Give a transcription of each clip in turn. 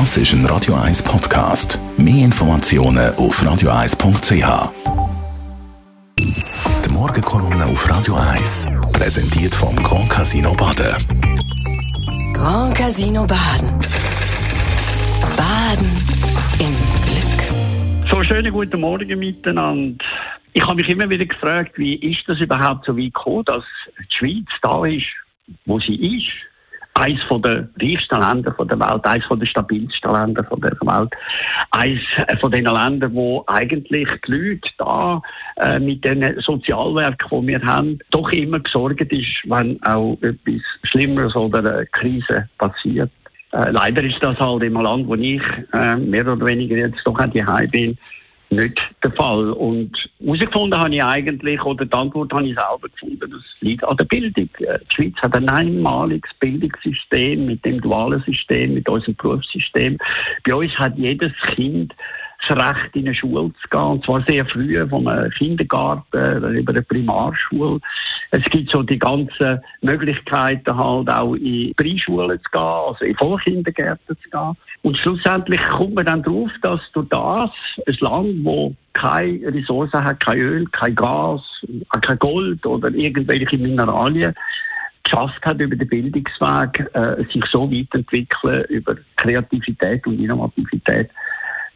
Das ist ein Radio 1 Podcast. Mehr Informationen auf radio1.ch. Die Morgenkolumne auf Radio 1 präsentiert vom Grand Casino Baden. Grand Casino Baden. Baden im Glück. So, schönen guten Morgen miteinander. Ich habe mich immer wieder gefragt, wie ist das überhaupt so weit gekommen, dass die Schweiz da ist, wo sie ist. Eines der reichsten Länder der Welt, eines der stabilsten Länder der Welt, eines von den Ländern, wo eigentlich die Leute da äh, mit den Sozialwerken, die wir haben, doch immer gesorgt ist, wenn auch etwas Schlimmeres oder eine Krise passiert. Äh, leider ist das halt im Land, wo ich äh, mehr oder weniger jetzt doch an die bin, nicht der Fall. Und herausgefunden habe ich eigentlich, oder die Antwort habe ich selber gefunden, das liegt an der Bildung. Äh, die Schweiz hat ein einmaliges Bildungssystem mit dem dualen System, mit unserem Berufssystem. Bei uns hat jedes Kind das Recht, in eine Schule zu gehen, und zwar sehr früh, vom Kindergarten über eine Primarschule. Es gibt so die ganzen Möglichkeiten halt auch in Preisschulen zu gehen, also in Vollkindergärten zu gehen. Und schlussendlich kommt man dann darauf, dass durch das ein Land, wo keine Ressourcen hat, kein Öl, kein Gas, kein Gold oder irgendwelche Mineralien, geschafft hat, über den Bildungsweg äh, sich so weiterentwickeln, über Kreativität und Innovativität,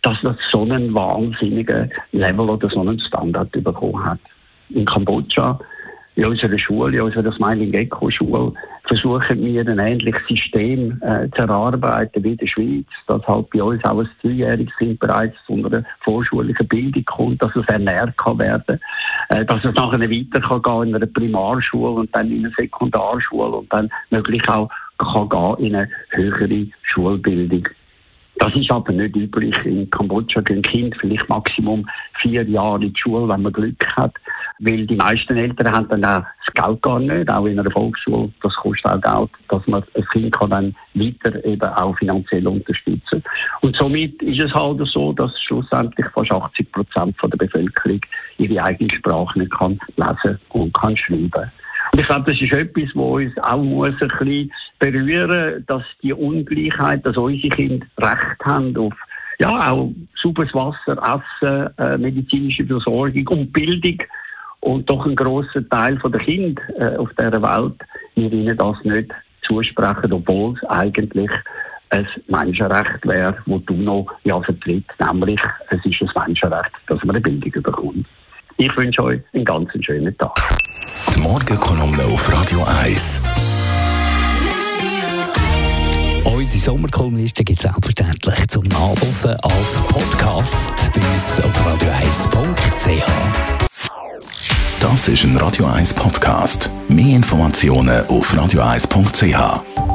dass das so einen wahnsinnigen Level oder so einen Standard bekommen hat. In Kambodscha, in unserer Schule, in unserer Smiling Echo Schule, versuchen wir ein ähnliches System äh, zu erarbeiten wie in der Schweiz, dass halt bei uns auch ein Zweijähriges Kind bereits zu einer vorschullichen Bildung kommt, dass es ernährt kann werden, äh, dass es nachher weiter kann gehen in einer Primarschule und dann in einer Sekundarschule und dann möglich auch kann gehen in eine höhere Schulbildung. Das ist aber nicht üblich. In Kambodscha gehen Kinder vielleicht maximum vier Jahre in die Schule, wenn man Glück hat. Weil die meisten Eltern haben dann auch das Geld gar nicht, auch in einer Volksschule. Das kostet auch Geld, dass man ein Kind kann dann weiter eben auch finanziell unterstützen Und somit ist es halt so, dass schlussendlich fast 80 Prozent der Bevölkerung ihre eigene Sprache nicht kann lesen und kann schreiben. Und ich glaube, das ist etwas, was uns auch muss ein bisschen berühren, dass die Ungleichheit, dass unsere Kinder Recht haben auf ja, auch sauberes Wasser, Essen, äh, medizinische Versorgung und Bildung. Und doch ein grosser Teil der Kinder äh, auf dieser Welt, wir ihnen das nicht zusprechen, obwohl es eigentlich ein Menschenrecht wäre, das du noch ja, vertritt, nämlich es ist ein Menschenrecht, dass man eine Bildung bekommt. Ich wünsche euch einen ganz schönen Tag. Die Morgenkolumne auf Radio 1. Sommerkolumnisten gibt es selbstverständlich zum Nachlesen als Podcast bei uns auf radio1.ch. Das ist ein Radio 1 Podcast. Mehr Informationen auf radio1.ch.